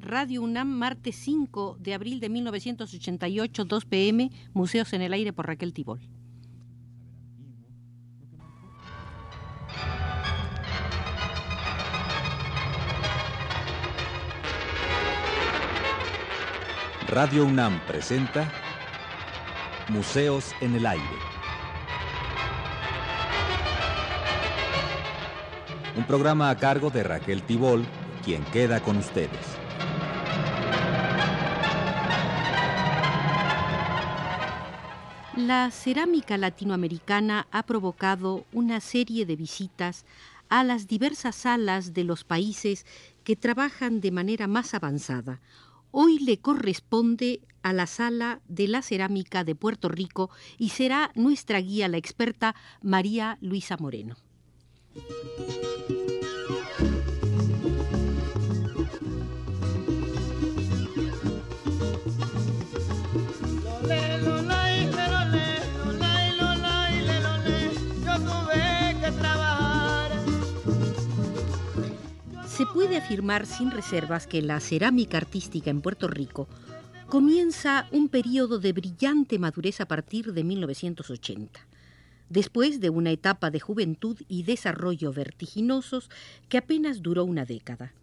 Radio UNAM, martes 5 de abril de 1988, 2 pm, Museos en el Aire por Raquel Tibol. Radio UNAM presenta Museos en el Aire. Un programa a cargo de Raquel Tibol, quien queda con ustedes. La cerámica latinoamericana ha provocado una serie de visitas a las diversas salas de los países que trabajan de manera más avanzada. Hoy le corresponde a la sala de la cerámica de Puerto Rico y será nuestra guía la experta María Luisa Moreno. Se puede afirmar sin reservas que la cerámica artística en Puerto Rico comienza un periodo de brillante madurez a partir de 1980, después de una etapa de juventud y desarrollo vertiginosos que apenas duró una década.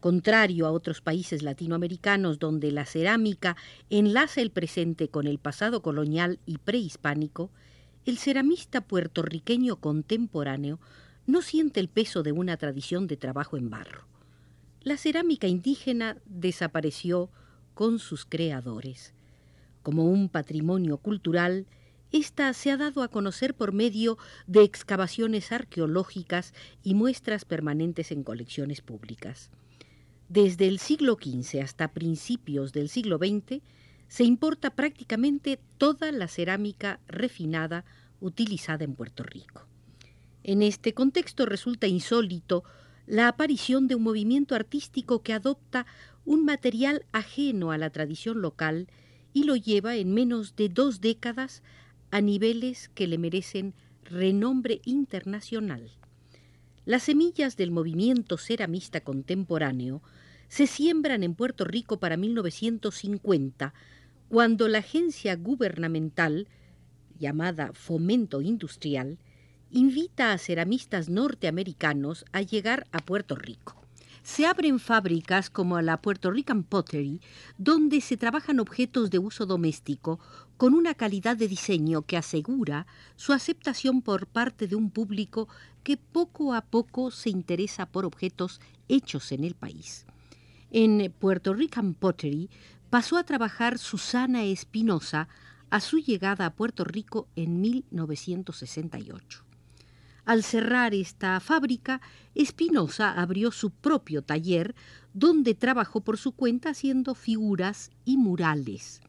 Contrario a otros países latinoamericanos donde la cerámica enlaza el presente con el pasado colonial y prehispánico, el ceramista puertorriqueño contemporáneo no siente el peso de una tradición de trabajo en barro. La cerámica indígena desapareció con sus creadores. Como un patrimonio cultural, esta se ha dado a conocer por medio de excavaciones arqueológicas y muestras permanentes en colecciones públicas. Desde el siglo XV hasta principios del siglo XX se importa prácticamente toda la cerámica refinada utilizada en Puerto Rico. En este contexto resulta insólito la aparición de un movimiento artístico que adopta un material ajeno a la tradición local y lo lleva en menos de dos décadas a niveles que le merecen renombre internacional. Las semillas del movimiento ceramista contemporáneo se siembran en Puerto Rico para 1950, cuando la agencia gubernamental, llamada Fomento Industrial, invita a ceramistas norteamericanos a llegar a Puerto Rico. Se abren fábricas como la Puerto Rican Pottery, donde se trabajan objetos de uso doméstico con una calidad de diseño que asegura su aceptación por parte de un público que poco a poco se interesa por objetos hechos en el país. En Puerto Rican Pottery pasó a trabajar Susana Espinosa a su llegada a Puerto Rico en 1968. Al cerrar esta fábrica, Espinosa abrió su propio taller donde trabajó por su cuenta haciendo figuras y murales.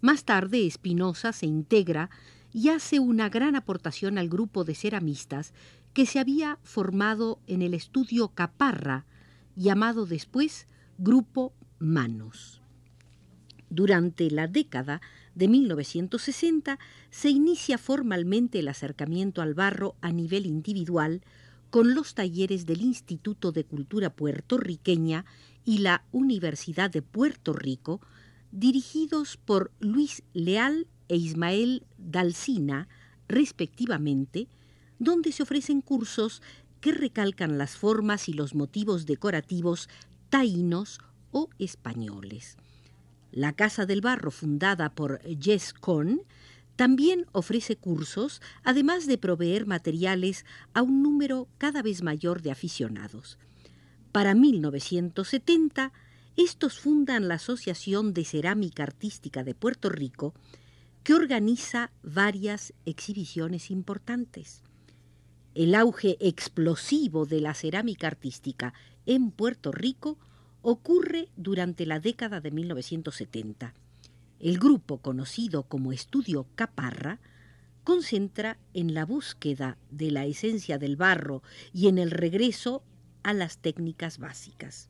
Más tarde, Espinosa se integra y hace una gran aportación al grupo de ceramistas que se había formado en el estudio Caparra, llamado después Grupo Manos. Durante la década de 1960 se inicia formalmente el acercamiento al barro a nivel individual con los talleres del Instituto de Cultura Puertorriqueña y la Universidad de Puerto Rico, dirigidos por Luis Leal e Ismael Dalcina, respectivamente, donde se ofrecen cursos que recalcan las formas y los motivos decorativos taínos o españoles. La Casa del Barro, fundada por Jess Korn, también ofrece cursos, además de proveer materiales a un número cada vez mayor de aficionados. Para 1970, estos fundan la Asociación de Cerámica Artística de Puerto Rico, que organiza varias exhibiciones importantes. El auge explosivo de la cerámica artística en Puerto Rico ocurre durante la década de 1970. El grupo, conocido como Estudio Caparra, concentra en la búsqueda de la esencia del barro y en el regreso a las técnicas básicas.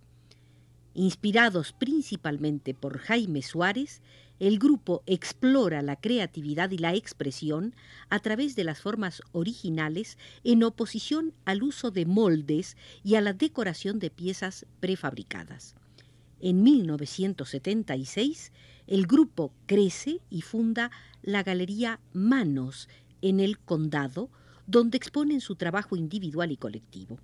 Inspirados principalmente por Jaime Suárez, el grupo explora la creatividad y la expresión a través de las formas originales en oposición al uso de moldes y a la decoración de piezas prefabricadas. En 1976, el grupo crece y funda la Galería Manos en el Condado, donde exponen su trabajo individual y colectivo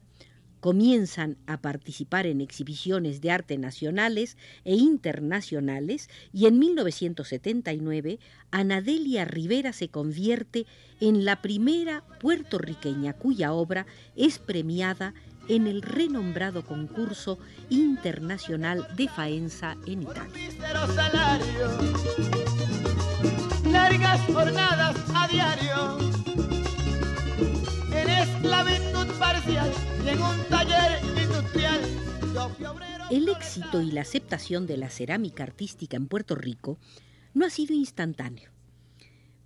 comienzan a participar en exhibiciones de arte nacionales e internacionales y en 1979 Anadelia Rivera se convierte en la primera puertorriqueña cuya obra es premiada en el renombrado concurso internacional de Faenza en Italia. Largas jornadas a diario el éxito y la aceptación de la cerámica artística en Puerto Rico no ha sido instantáneo.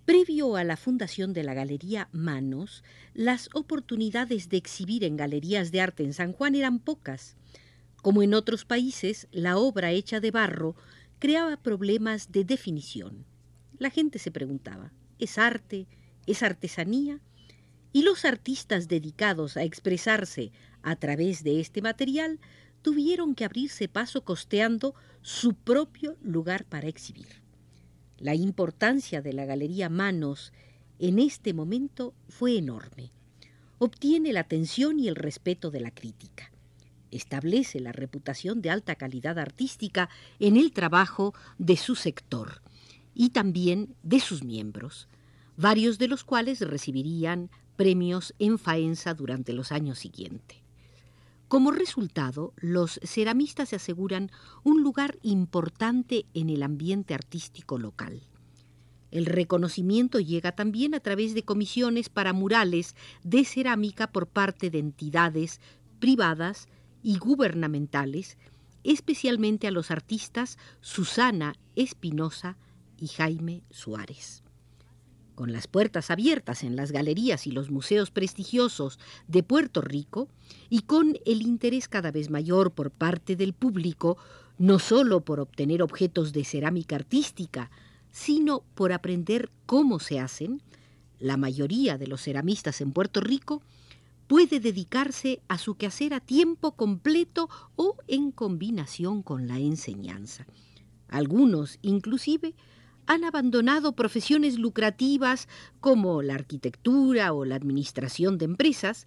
Previo a la fundación de la Galería Manos, las oportunidades de exhibir en galerías de arte en San Juan eran pocas. Como en otros países, la obra hecha de barro creaba problemas de definición. La gente se preguntaba, ¿es arte? ¿Es artesanía? Y los artistas dedicados a expresarse a través de este material tuvieron que abrirse paso costeando su propio lugar para exhibir. La importancia de la Galería Manos en este momento fue enorme. Obtiene la atención y el respeto de la crítica. Establece la reputación de alta calidad artística en el trabajo de su sector y también de sus miembros, varios de los cuales recibirían premios en Faenza durante los años siguientes. Como resultado, los ceramistas se aseguran un lugar importante en el ambiente artístico local. El reconocimiento llega también a través de comisiones para murales de cerámica por parte de entidades privadas y gubernamentales, especialmente a los artistas Susana Espinosa y Jaime Suárez con las puertas abiertas en las galerías y los museos prestigiosos de Puerto Rico y con el interés cada vez mayor por parte del público, no solo por obtener objetos de cerámica artística, sino por aprender cómo se hacen, la mayoría de los ceramistas en Puerto Rico puede dedicarse a su quehacer a tiempo completo o en combinación con la enseñanza. Algunos, inclusive, han abandonado profesiones lucrativas como la arquitectura o la administración de empresas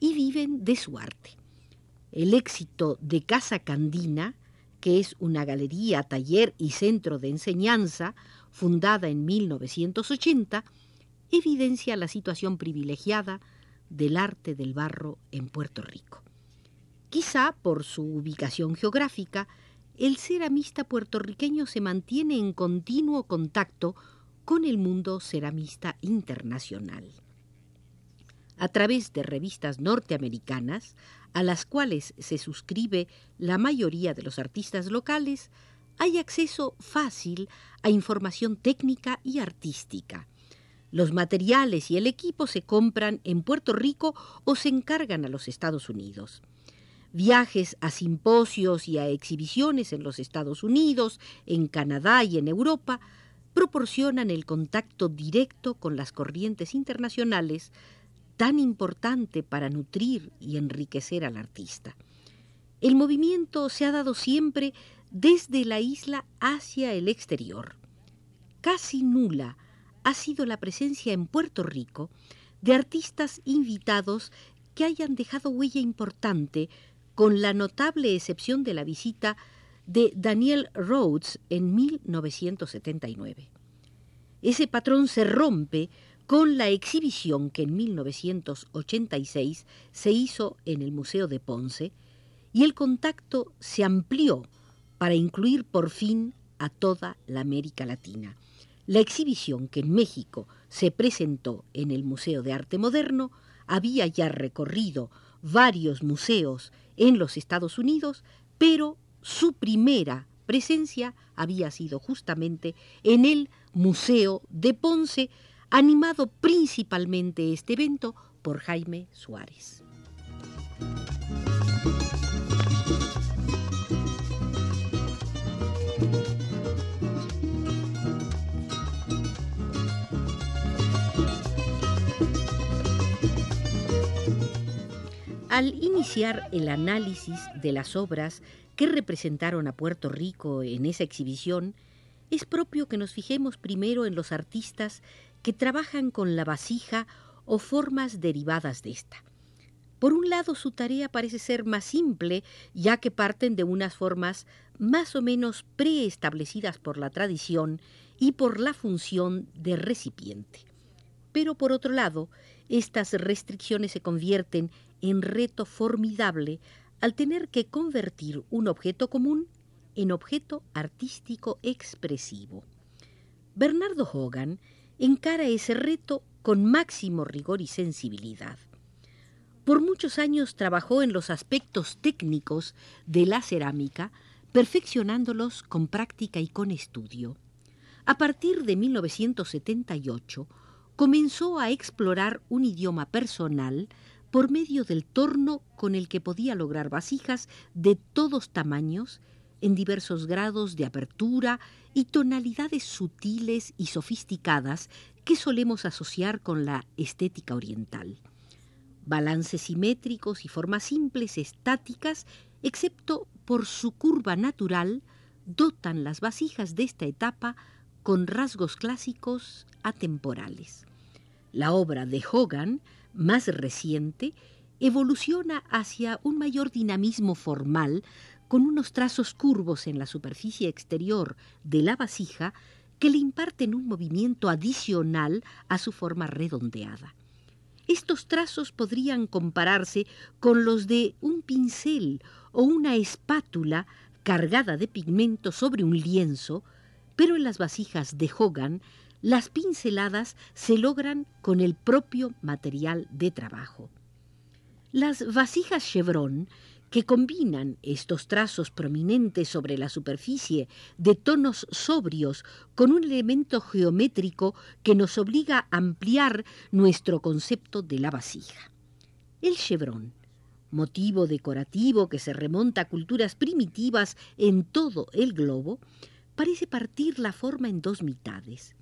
y viven de su arte. El éxito de Casa Candina, que es una galería, taller y centro de enseñanza fundada en 1980, evidencia la situación privilegiada del arte del barro en Puerto Rico. Quizá por su ubicación geográfica, el ceramista puertorriqueño se mantiene en continuo contacto con el mundo ceramista internacional. A través de revistas norteamericanas, a las cuales se suscribe la mayoría de los artistas locales, hay acceso fácil a información técnica y artística. Los materiales y el equipo se compran en Puerto Rico o se encargan a los Estados Unidos viajes a simposios y a exhibiciones en los Estados Unidos, en Canadá y en Europa, proporcionan el contacto directo con las corrientes internacionales tan importante para nutrir y enriquecer al artista. El movimiento se ha dado siempre desde la isla hacia el exterior. Casi nula ha sido la presencia en Puerto Rico de artistas invitados que hayan dejado huella importante con la notable excepción de la visita de Daniel Rhodes en 1979. Ese patrón se rompe con la exhibición que en 1986 se hizo en el Museo de Ponce y el contacto se amplió para incluir por fin a toda la América Latina. La exhibición que en México se presentó en el Museo de Arte Moderno había ya recorrido varios museos en los Estados Unidos, pero su primera presencia había sido justamente en el Museo de Ponce, animado principalmente este evento por Jaime Suárez. Al iniciar el análisis de las obras que representaron a Puerto Rico en esa exhibición, es propio que nos fijemos primero en los artistas que trabajan con la vasija o formas derivadas de esta. Por un lado, su tarea parece ser más simple, ya que parten de unas formas más o menos preestablecidas por la tradición y por la función de recipiente. Pero por otro lado, estas restricciones se convierten en reto formidable al tener que convertir un objeto común en objeto artístico expresivo. Bernardo Hogan encara ese reto con máximo rigor y sensibilidad. Por muchos años trabajó en los aspectos técnicos de la cerámica, perfeccionándolos con práctica y con estudio. A partir de 1978, comenzó a explorar un idioma personal por medio del torno con el que podía lograr vasijas de todos tamaños, en diversos grados de apertura y tonalidades sutiles y sofisticadas que solemos asociar con la estética oriental. Balances simétricos y formas simples estáticas, excepto por su curva natural, dotan las vasijas de esta etapa con rasgos clásicos atemporales. La obra de Hogan más reciente, evoluciona hacia un mayor dinamismo formal con unos trazos curvos en la superficie exterior de la vasija que le imparten un movimiento adicional a su forma redondeada. Estos trazos podrían compararse con los de un pincel o una espátula cargada de pigmento sobre un lienzo, pero en las vasijas de Hogan las pinceladas se logran con el propio material de trabajo. Las vasijas chevron, que combinan estos trazos prominentes sobre la superficie de tonos sobrios con un elemento geométrico que nos obliga a ampliar nuestro concepto de la vasija. El chevron, motivo decorativo que se remonta a culturas primitivas en todo el globo, parece partir la forma en dos mitades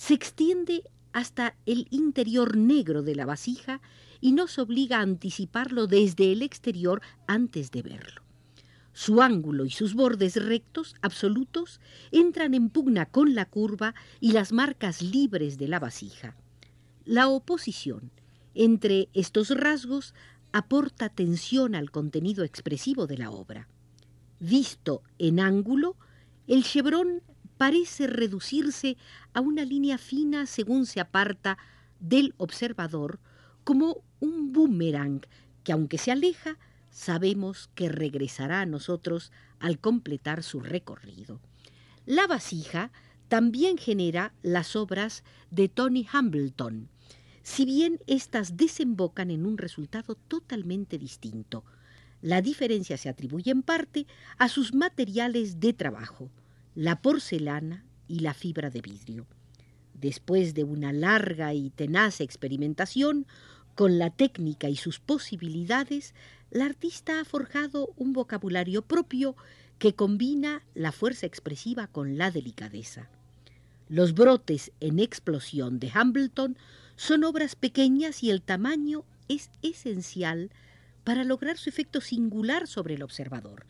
se extiende hasta el interior negro de la vasija y nos obliga a anticiparlo desde el exterior antes de verlo. Su ángulo y sus bordes rectos, absolutos, entran en pugna con la curva y las marcas libres de la vasija. La oposición entre estos rasgos aporta tensión al contenido expresivo de la obra. Visto en ángulo, el chevrón parece reducirse a una línea fina según se aparta del observador, como un boomerang que aunque se aleja, sabemos que regresará a nosotros al completar su recorrido. La vasija también genera las obras de Tony Hambleton, si bien éstas desembocan en un resultado totalmente distinto. La diferencia se atribuye en parte a sus materiales de trabajo la porcelana y la fibra de vidrio. Después de una larga y tenaz experimentación con la técnica y sus posibilidades, la artista ha forjado un vocabulario propio que combina la fuerza expresiva con la delicadeza. Los brotes en explosión de Hambleton son obras pequeñas y el tamaño es esencial para lograr su efecto singular sobre el observador.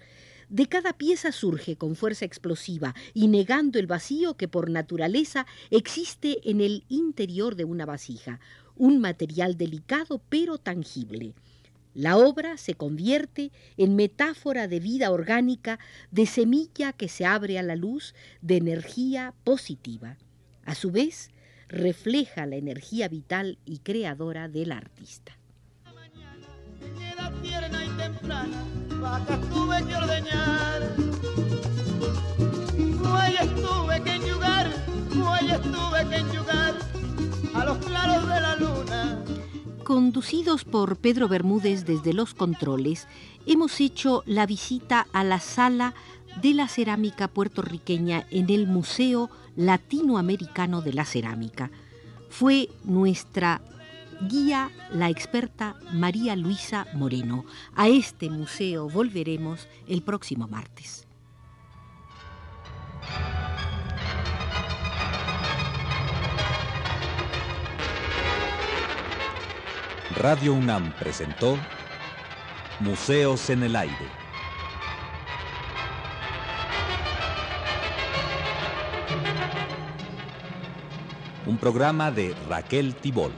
De cada pieza surge con fuerza explosiva y negando el vacío que por naturaleza existe en el interior de una vasija, un material delicado pero tangible. La obra se convierte en metáfora de vida orgánica, de semilla que se abre a la luz, de energía positiva. A su vez, refleja la energía vital y creadora del artista Conducidos por Pedro Bermúdez desde los controles, hemos hecho la visita a la sala de la cerámica puertorriqueña en el Museo Latinoamericano de la Cerámica. Fue nuestra guía la experta María Luisa Moreno. A este museo volveremos el próximo martes. Radio UNAM presentó Museos en el Aire. Un programa de Raquel Tibol.